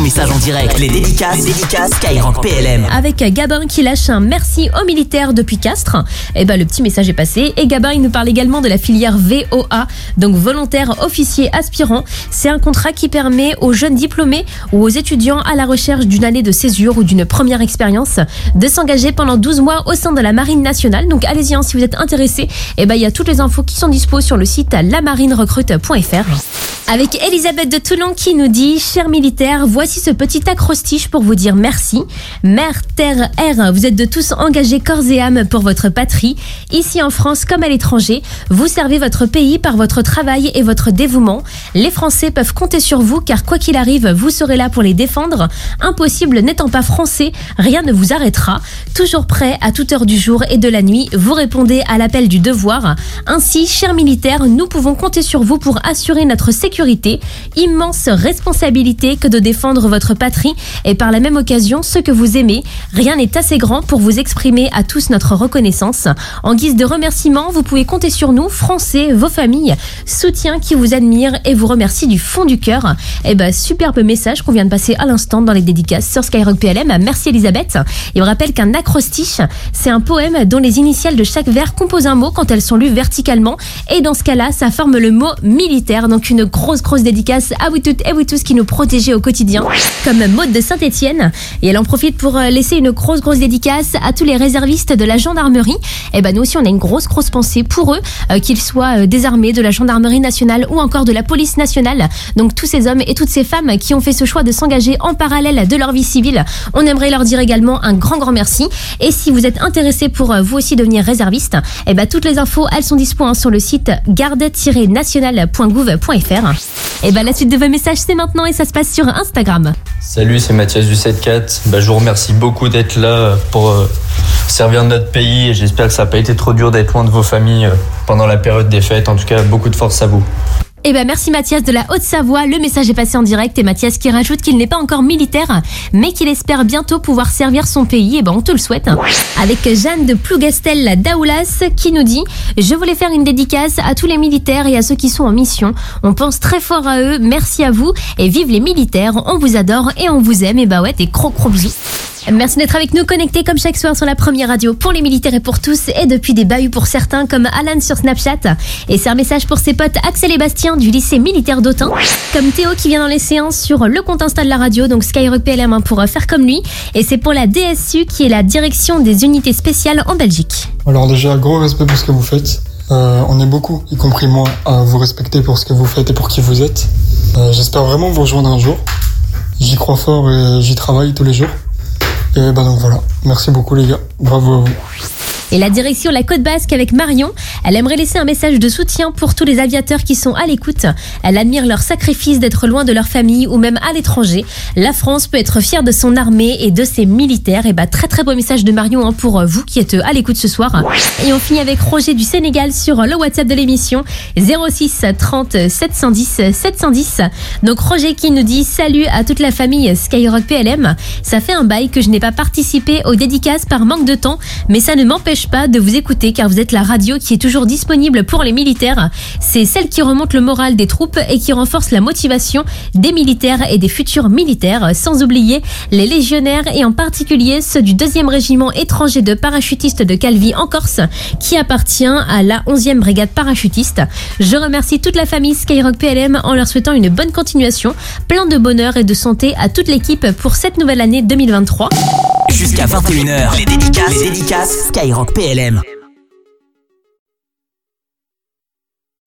ton message en direct. Les dédicaces, les dédicaces Skyrock PLM. Avec Gabin qui lâche un merci aux militaires depuis Castres. Et ben le petit message est passé. Et Gabin, il nous parle également de la filière VOA, donc volontaire officier aspirant. C'est un contrat qui permet aux jeunes diplômés ou aux étudiants à la recherche d'une année de césure ou d'une première expérience de s'engager pendant 12 mois au sein de la Marine nationale. Donc allez-y hein, si vous êtes intéressé. Et ben il y a toutes les infos qui sont dispo sur le site lamarinerecrute.fr. Avec Elisabeth de Toulon qui nous dit Chers militaires, voici ce petit acrostiche pour vous dire merci. Mère, terre, air, vous êtes de tous engagés corps et âme pour votre patrie. Ici en France comme à l'étranger, vous servez votre pays par votre travail et votre dévouement. Les Français peuvent compter sur vous car quoi qu'il arrive, vous serez là pour les défendre. Impossible n'étant pas français, rien ne vous arrêtera. Toujours prêt à toute heure du jour et de la nuit, vous répondez à l'appel du devoir. Ainsi, chers militaires, nous pouvons compter sur vous pour assurer notre sécurité Immense responsabilité que de défendre votre patrie et par la même occasion ceux que vous aimez. Rien n'est assez grand pour vous exprimer à tous notre reconnaissance. En guise de remerciement, vous pouvez compter sur nous, Français, vos familles, soutien qui vous admire et vous remercie du fond du cœur. Et eh ben, superbe message qu'on vient de passer à l'instant dans les dédicaces sur Skyrock PLM. Merci Elisabeth. Il me rappelle qu'un acrostiche, c'est un poème dont les initiales de chaque vers composent un mot quand elles sont lues verticalement. Et dans ce cas-là, ça forme le mot militaire. Donc une grosse grosse, dédicace à vous toutes et vous tous qui nous protégez au quotidien, comme Maude de Saint-Etienne. Et elle en profite pour euh, laisser une grosse, grosse dédicace à tous les réservistes de la gendarmerie. Et eh ben nous aussi, on a une grosse, grosse pensée pour eux, euh, qu'ils soient euh, des armées, de la gendarmerie nationale ou encore de la police nationale. Donc tous ces hommes et toutes ces femmes qui ont fait ce choix de s'engager en parallèle de leur vie civile, on aimerait leur dire également un grand, grand merci. Et si vous êtes intéressé pour vous aussi devenir réserviste, et eh ben toutes les infos, elles sont disponibles hein, sur le site garde-national.gouv.fr. Et bah la suite de vos messages c'est maintenant et ça se passe sur Instagram. Salut, c'est Mathias du 74. Bah, je vous remercie beaucoup d'être là pour euh, servir notre pays et j'espère que ça n'a pas été trop dur d'être loin de vos familles euh, pendant la période des fêtes. En tout cas, beaucoup de force à vous. Eh ben merci Mathias de la Haute-Savoie. Le message est passé en direct et Mathias qui rajoute qu'il n'est pas encore militaire, mais qu'il espère bientôt pouvoir servir son pays. Eh ben on te le souhaite. Avec Jeanne de Plougastel Daoulas qui nous dit Je voulais faire une dédicace à tous les militaires et à ceux qui sont en mission. On pense très fort à eux. Merci à vous et vive les militaires. On vous adore et on vous aime. Et bah ouais, des gros gros bisous. Merci d'être avec nous, connectés comme chaque soir sur la première radio pour les militaires et pour tous, et depuis des bahuts pour certains, comme Alan sur Snapchat. Et c'est un message pour ses potes Axel et Bastien du lycée militaire d'Autun, comme Théo qui vient dans les séances sur le compte Insta de la radio, donc Skyrock PLM pour faire comme lui. Et c'est pour la DSU qui est la direction des unités spéciales en Belgique. Alors déjà, gros respect pour ce que vous faites. Euh, on est beaucoup, y compris moi, à vous respecter pour ce que vous faites et pour qui vous êtes. Euh, j'espère vraiment vous rejoindre un jour. J'y crois fort et j'y travaille tous les jours. Et bah donc voilà, merci beaucoup les gars, bravo à vous. Et la direction la Côte Basque avec Marion, elle aimerait laisser un message de soutien pour tous les aviateurs qui sont à l'écoute. Elle admire leur sacrifice d'être loin de leur famille ou même à l'étranger. La France peut être fière de son armée et de ses militaires. Et bah très très beau message de Marion hein, pour vous qui êtes à l'écoute ce soir. Et on finit avec Roger du Sénégal sur le WhatsApp de l'émission 06 30 710 710. Donc Roger qui nous dit salut à toute la famille Skyrock PLM. Ça fait un bail que je n'ai pas participé aux dédicaces par manque de temps, mais ça ne m'empêche pas de vous écouter car vous êtes la radio qui est toujours disponible pour les militaires. C'est celle qui remonte le moral des troupes et qui renforce la motivation des militaires et des futurs militaires, sans oublier les légionnaires et en particulier ceux du 2e régiment étranger de parachutistes de Calvi en Corse qui appartient à la 11e brigade parachutiste. Je remercie toute la famille Skyrock PLM en leur souhaitant une bonne continuation, plein de bonheur et de santé à toute l'équipe pour cette nouvelle année 2023. Jusqu'à 21h, les dédicaces, les dédicaces. Skyrock PLM.